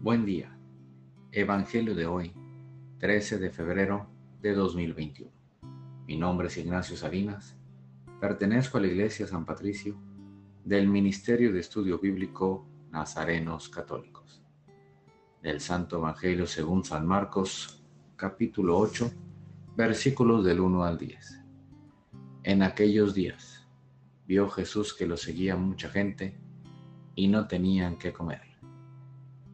Buen día. Evangelio de hoy, 13 de febrero de 2021. Mi nombre es Ignacio Salinas. Pertenezco a la Iglesia San Patricio del Ministerio de Estudio Bíblico Nazarenos Católicos. Del Santo Evangelio según San Marcos, capítulo 8, versículos del 1 al 10. En aquellos días vio Jesús que lo seguía mucha gente y no tenían que comer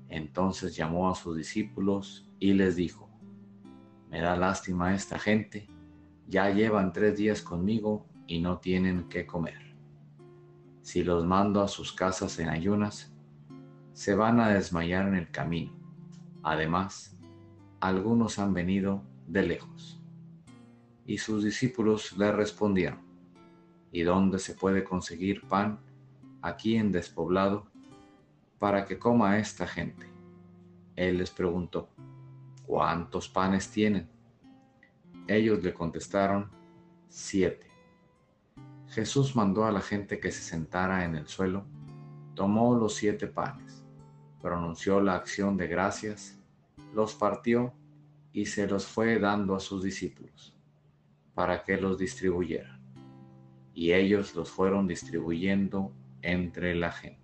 entonces llamó a sus discípulos y les dijo, me da lástima esta gente, ya llevan tres días conmigo y no tienen qué comer. Si los mando a sus casas en ayunas, se van a desmayar en el camino. Además, algunos han venido de lejos. Y sus discípulos le respondieron, ¿y dónde se puede conseguir pan aquí en despoblado para que coma esta gente. Él les preguntó, ¿cuántos panes tienen? Ellos le contestaron, siete. Jesús mandó a la gente que se sentara en el suelo, tomó los siete panes, pronunció la acción de gracias, los partió y se los fue dando a sus discípulos, para que los distribuyeran. Y ellos los fueron distribuyendo entre la gente.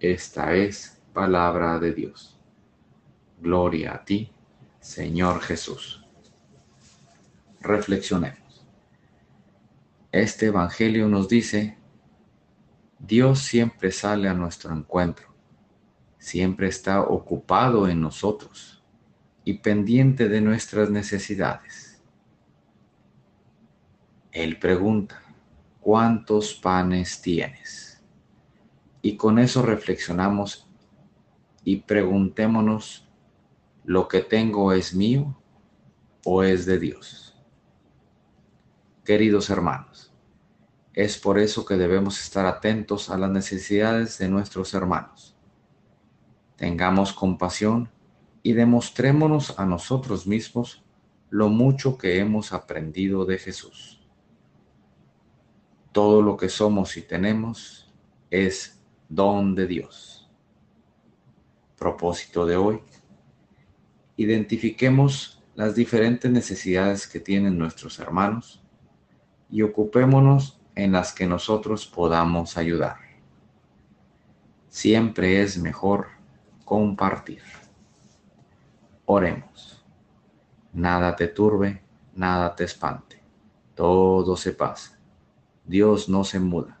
Esta es palabra de Dios. Gloria a ti, Señor Jesús. Reflexionemos. Este Evangelio nos dice, Dios siempre sale a nuestro encuentro, siempre está ocupado en nosotros y pendiente de nuestras necesidades. Él pregunta, ¿cuántos panes tienes? Y con eso reflexionamos y preguntémonos, ¿lo que tengo es mío o es de Dios? Queridos hermanos, es por eso que debemos estar atentos a las necesidades de nuestros hermanos. Tengamos compasión y demostrémonos a nosotros mismos lo mucho que hemos aprendido de Jesús. Todo lo que somos y tenemos es don de Dios. Propósito de hoy. Identifiquemos las diferentes necesidades que tienen nuestros hermanos y ocupémonos en las que nosotros podamos ayudar. Siempre es mejor compartir. Oremos. Nada te turbe, nada te espante. Todo se pasa. Dios no se muda